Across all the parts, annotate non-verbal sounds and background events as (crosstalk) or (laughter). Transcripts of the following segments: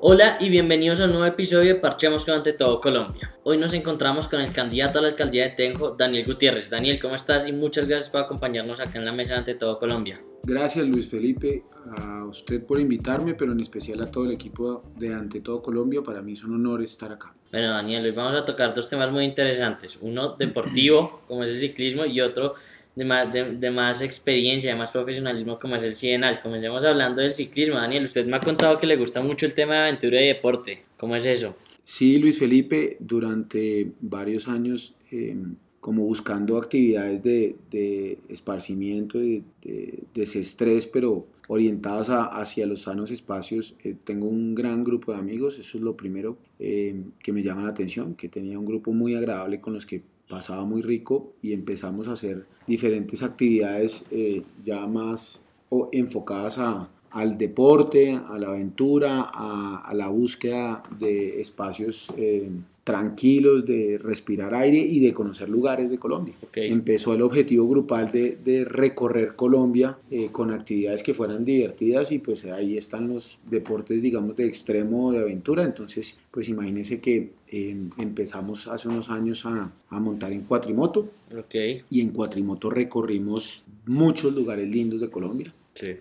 Hola y bienvenidos a un nuevo episodio de Parchemos con Ante Todo Colombia. Hoy nos encontramos con el candidato a la alcaldía de Tenjo, Daniel Gutiérrez. Daniel, ¿cómo estás? Y muchas gracias por acompañarnos acá en la mesa de Ante Todo Colombia. Gracias Luis Felipe, a usted por invitarme, pero en especial a todo el equipo de Ante Todo Colombia. Para mí es un honor estar acá. Bueno, Daniel, hoy vamos a tocar dos temas muy interesantes. Uno deportivo, como es el ciclismo, y otro de más, de, más experiencia, de más profesionalismo como es el Cienal. Comencemos hablando del ciclismo. Daniel, usted me ha contado que le gusta mucho el tema de aventura y deporte. ¿Cómo es eso? Sí, Luis Felipe, durante varios años, em, como buscando actividades de, de esparcimiento, de, de, desestrés, pero orientadas hacia los sanos espacios. Eh, tengo un gran grupo de amigos, eso es lo primero em, que me llama la atención, que tenía un grupo muy agradable con los que pasaba muy rico y empezamos a hacer diferentes actividades eh, ya más enfocadas a, al deporte, a la aventura, a, la búsqueda de espacios eh, tranquilos, de respirar aire y de conocer lugares de Colombia. Empezó el objetivo grupal de, recorrer Colombia eh, con actividades que fueran divertidas y pues ahí están los deportes, digamos, de extremo de aventura. Entonces, pues imagínense que em, empezamos hace unos años a, montar en cuatrimoto y en cuatrimoto recorrimos muchos lugares lindos de Colombia.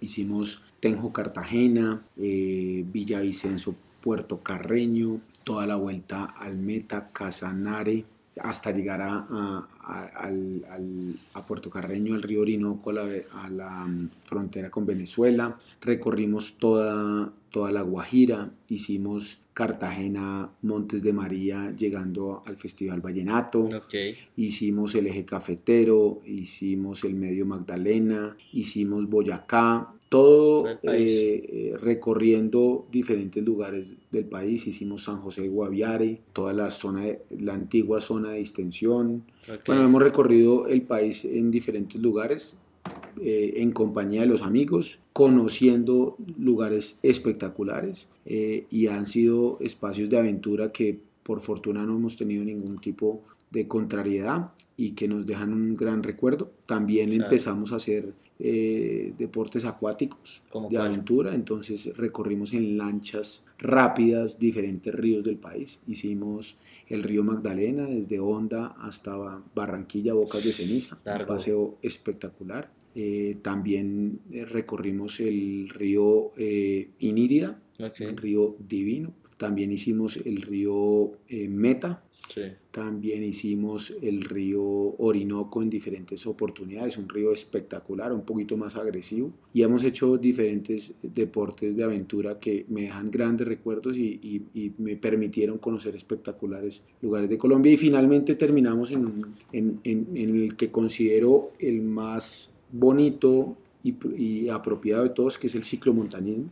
Hicimos Tenjo, Cartagena, eh, Villavicencio, Puerto Carreño, toda la vuelta al Meta, Casanare, hasta llegar a, Puerto Carreño, al río Orinoco, a la, mm, frontera con Venezuela. Recorrimos toda, toda la Guajira, hicimos Cartagena, Montes de María, llegando al Festival Vallenato. Hicimos el eje cafetero, hicimos el medio Magdalena, hicimos Boyacá, todo eh, eh, recorriendo diferentes lugares del país. Hicimos San José de Guaviare, toda la zona, la antigua zona de extensión. Bueno, hemos recorrido el país en diferentes lugares. Eh, en compañía de los amigos, conociendo lugares espectaculares y han sido espacios de aventura que por fortuna no hemos tenido ningún tipo de contrariedad y que nos dejan un gran recuerdo. También empezamos a hacer eh, deportes acuáticos de aventura, entonces recorrimos en lanchas rápidas diferentes ríos del país. Hicimos el río Magdalena desde Honda hasta Barranquilla, Bocas de Ceniza, un paseo espectacular. Eh, también eh, recorrimos el río Inírida, un río divino. También hicimos el río Meta, también hicimos el río Orinoco en diferentes oportunidades, un río espectacular, un poquito más agresivo. Y hemos hecho diferentes deportes de aventura que me dejan grandes recuerdos y, me permitieron conocer espectaculares lugares de Colombia. Y finalmente terminamos en, en, en, el que considero el más bonito y, apropiado de todos, que es el ciclomontañismo.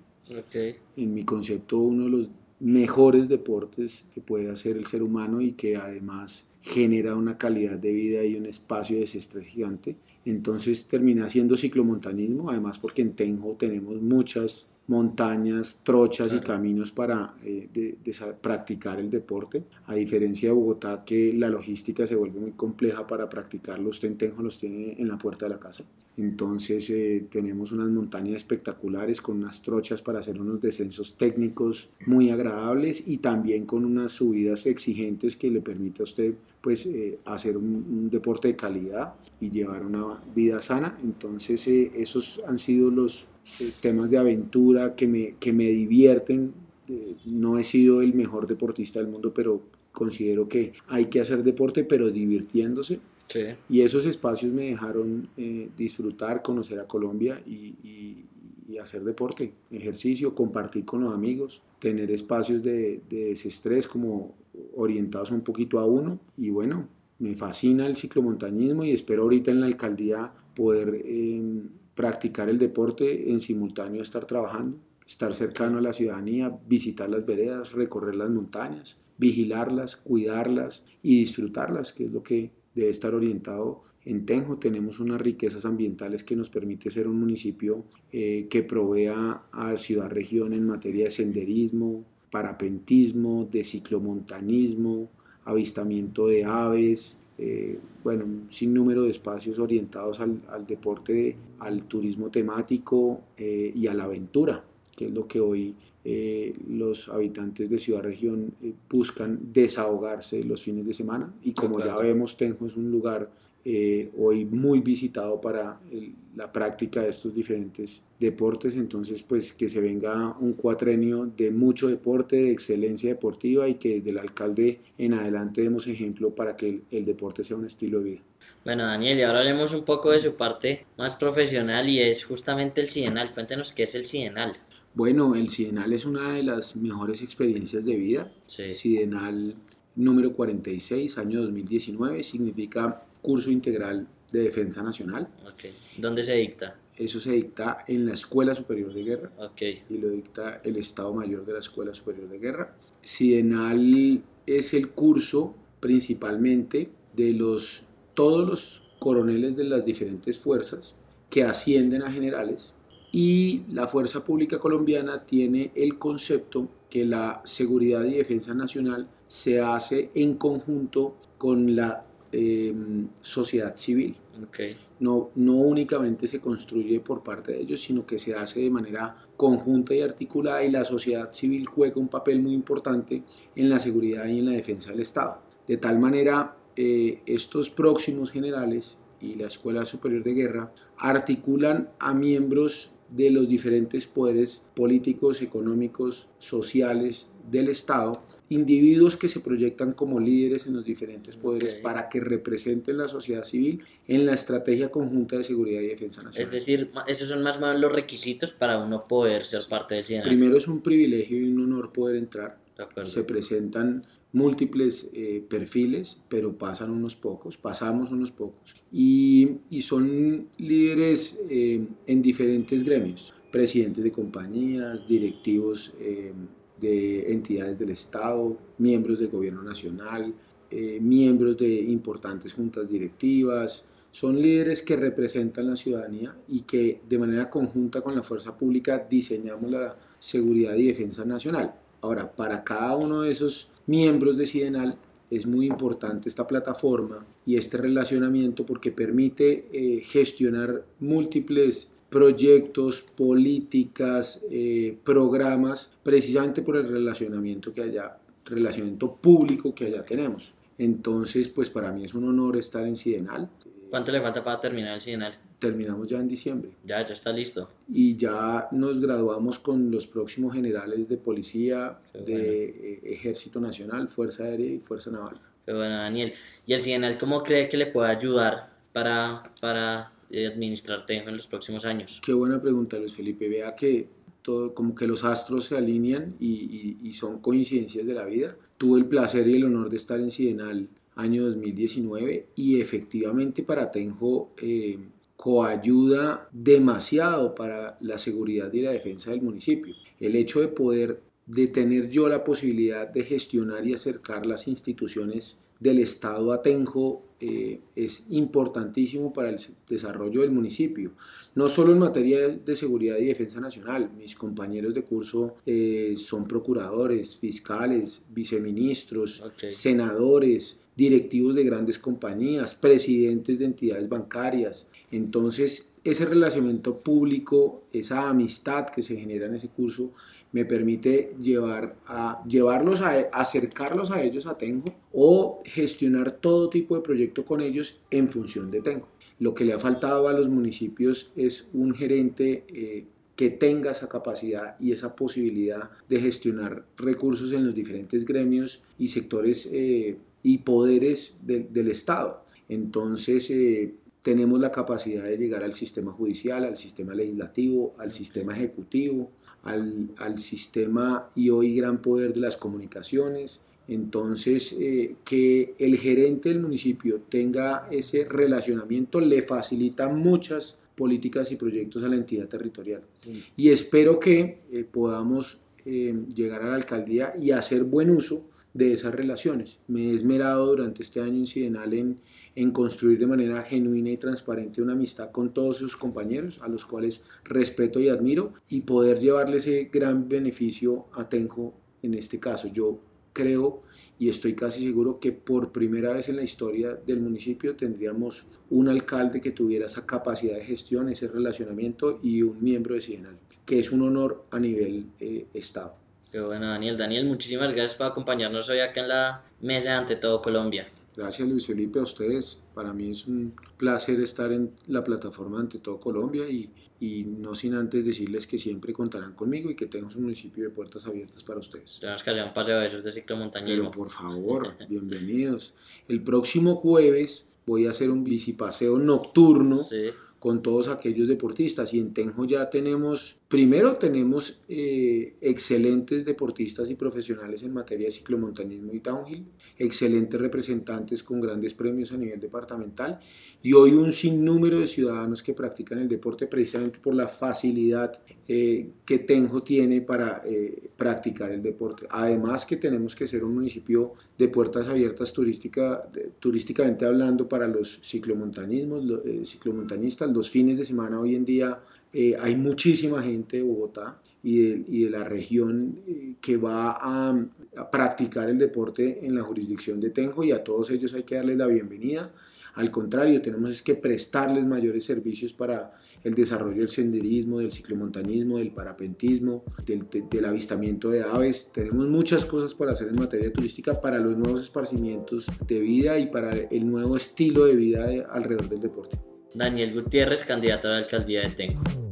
Okay. En mi concepto, uno de los mejores deportes que puede hacer el ser humano y que además genera una calidad de vida y un espacio de desestrés gigante. Entonces termina siendo ciclomontañismo, además porque en Tenjo tenemos muchas montañas, trochas y caminos para eh, practicar el deporte, a diferencia de Bogotá que la logística se vuelve muy compleja para practicarlos, Tenjo los tiene en la puerta de la casa. Entonces eh, tenemos unas montañas espectaculares con unas trochas para hacer unos descensos técnicos muy agradables y también con unas subidas exigentes que le permite a usted pues eh, hacer un, deporte de calidad y llevar una vida sana. Entonces esos han sido los eh, temas de aventura que me, que me divierten. Eh, no he sido el mejor deportista del mundo, pero considero que hay que hacer deporte, pero divirtiéndose. Y esos espacios me dejaron eh, disfrutar, conocer a Colombia y, y, hacer deporte, ejercicio, compartir con los amigos, tener espacios de, de desestrés como orientados un poquito a uno. Y bueno, me fascina el ciclomontañismo y espero ahorita en la alcaldía poder practicar el deporte en simultáneo estar trabajando, estar cercano a la ciudadanía, visitar las veredas, recorrer las montañas, vigilarlas, cuidarlas y disfrutarlas, que es lo que debe estar orientado en Tenjo. Tenemos unas riquezas ambientales que nos permite ser un municipio eh, que provea a ciudad-región en materia de senderismo, parapentismo, de ciclomontanismo, avistamiento de aves, eh, bueno, un sinnúmero de espacios orientados al, deporte, al turismo temático eh, y a la aventura. que es lo que hoy eh, los habitantes de Ciudad Región eh, buscan desahogarse los fines de semana. Y como ya vemos, Tenjo es un lugar eh, hoy muy visitado para la práctica de estos diferentes deportes, entonces pues que se venga un cuatrenio de mucho deporte, de excelencia deportiva y que desde el alcalde en adelante demos ejemplo para que el, el deporte sea un estilo de vida. Bueno, Daniel, y ahora hablemos un poco de su parte más profesional y es justamente el Sidenal. Cuéntenos qué es el Sidenal. Bueno, el Sidenal es una de las mejores experiencias de vida. Sí. Sidenal número 46, año 2019, significa curso integral de defensa nacional. Okay. ¿Dónde se dicta? Eso se dicta en la Escuela Superior de Guerra okay. y lo dicta el Estado Mayor de la Escuela Superior de Guerra. Sidenal es el curso principalmente de los, todos los coroneles de las diferentes fuerzas que ascienden a generales y la Fuerza Pública Colombiana tiene el concepto que la seguridad y defensa nacional se hace en conjunto con la Em, sociedad civil. No, no únicamente se construye por parte de ellos, sino que se hace de manera conjunta y articulada y la sociedad civil juega un papel muy importante en la seguridad y en la defensa del Estado. De tal manera, eh, estos próximos generales y la Escuela Superior de Guerra articulan a miembros de los diferentes poderes políticos, económicos, sociales del Estado individuos que se proyectan como líderes en los diferentes poderes para que representen la sociedad civil en la estrategia conjunta de seguridad y defensa nacional. Es decir, esos son más o menos los requisitos para uno poder ser parte del CIENAL. Primero es un privilegio y un honor poder entrar. Se presentan múltiples eh, perfiles, pero pasan unos pocos, pasamos unos pocos. Y, son líderes eh, en diferentes gremios, presidentes de compañías, directivos eh, de entidades del Estado, miembros del gobierno nacional, eh, miembros de importantes juntas directivas. Son líderes que representan la ciudadanía y que de manera conjunta con la fuerza pública diseñamos la seguridad y defensa nacional. Ahora, para cada uno de esos miembros de Sidenal es muy importante esta plataforma y este relacionamiento porque permite eh, gestionar múltiples proyectos, políticas, eh, programas, precisamente por el relacionamiento que haya, relacionamiento público que allá tenemos. Entonces, pues para mí es un honor estar en Sidenal. ¿Cuánto le falta para terminar el Sidenal? Terminamos ya en diciembre. Ya, ya está listo. Y ya nos graduamos con los próximos generales de policía, de eh, Ejército Nacional, Fuerza Aérea y Fuerza Naval. Pero bueno, Daniel, ¿y el Sidenal cómo cree que le puede ayudar para, para administrarte en los próximos años? Qué buena pregunta, Luis Felipe. Vea que todo, como que los astros se alinean y, y, son coincidencias de la vida. Tuve el placer y el honor de estar en Sidenal año 2019 y efectivamente para Tenjo eh, coayuda demasiado para la seguridad y la defensa del municipio. El hecho de poder de tener yo la posibilidad de gestionar y acercar las instituciones del Estado a Tenjo eh, es importantísimo para el desarrollo del municipio, no solo en materia de seguridad y defensa nacional. Mis compañeros de curso eh, son procuradores, fiscales, viceministros, senadores, directivos de grandes compañías, presidentes de entidades bancarias. Entonces, ese relacionamiento público, esa amistad que se genera en ese curso, me permite llevar a, llevarlos a acercarlos a ellos a Tengo o gestionar todo tipo de proyecto con ellos en función de Tengo. Lo que le ha faltado a los municipios es un gerente eh, que tenga esa capacidad y esa posibilidad de gestionar recursos en los diferentes gremios y sectores eh, y poderes del Estado. Entonces, eh, tenemos la capacidad de llegar al sistema judicial, al sistema legislativo, al sistema ejecutivo, al, al sistema y hoy gran poder de las comunicaciones. Entonces, eh, que el gerente del municipio tenga ese relacionamiento le facilita muchas políticas y proyectos a la entidad territorial. Y espero que eh, podamos eh, llegar a la alcaldía y hacer buen uso de esas relaciones. Me he esmerado durante este año incidental en, en construir de manera genuina y transparente una amistad con todos sus compañeros, a los cuales respeto y admiro, y poder llevarle ese gran beneficio a Tenjo en este caso. Yo creo y estoy casi seguro que por primera vez en la historia del municipio tendríamos un alcalde que tuviera esa capacidad de gestión, ese relacionamiento y un miembro de Sidenal. que es un honor a nivel eh, Estado. Qué bueno, Daniel. Daniel, muchísimas gracias por acompañarnos hoy acá en la mesa ante todo Colombia. Gracias Luis Felipe a ustedes. Para mí es un placer estar en la plataforma ante todo Colombia y, y no sin antes decirles que siempre contarán conmigo y que tenemos un municipio de puertas abiertas para ustedes. Tenemos que hacer un paseo de esos de ciclomontañismo. Pero por favor, (laughs) bienvenidos. El próximo jueves voy a hacer un bicipaseo nocturno. Sí con todos aquellos deportistas. Y en Tenjo ya tenemos, primero tenemos eh, excelentes deportistas y profesionales en materia de ciclomontañismo y downhill, excelentes representantes con grandes premios a nivel departamental y hoy un sinnúmero de ciudadanos que practican el deporte precisamente por la facilidad eh, que Tenjo tiene para eh, practicar el deporte. Además que tenemos que ser un municipio de puertas abiertas turística, turísticamente hablando para los ciclomontanismos, los, ciclomontanistas, los fines de semana hoy en día eh, hay muchísima gente de Bogotá y de, y de la región eh, que va a, practicar el deporte en la jurisdicción de Tenjo y a todos ellos hay que darles la bienvenida. Al contrario, tenemos que prestarles mayores servicios para el desarrollo del senderismo, del ciclomontañismo, del parapentismo, del, del, avistamiento de aves. Tenemos muchas cosas para hacer en materia turística para los nuevos esparcimientos de vida y para el nuevo estilo de vida alrededor del deporte. Daniel Gutiérrez, candidato a la alcaldía de Tenco.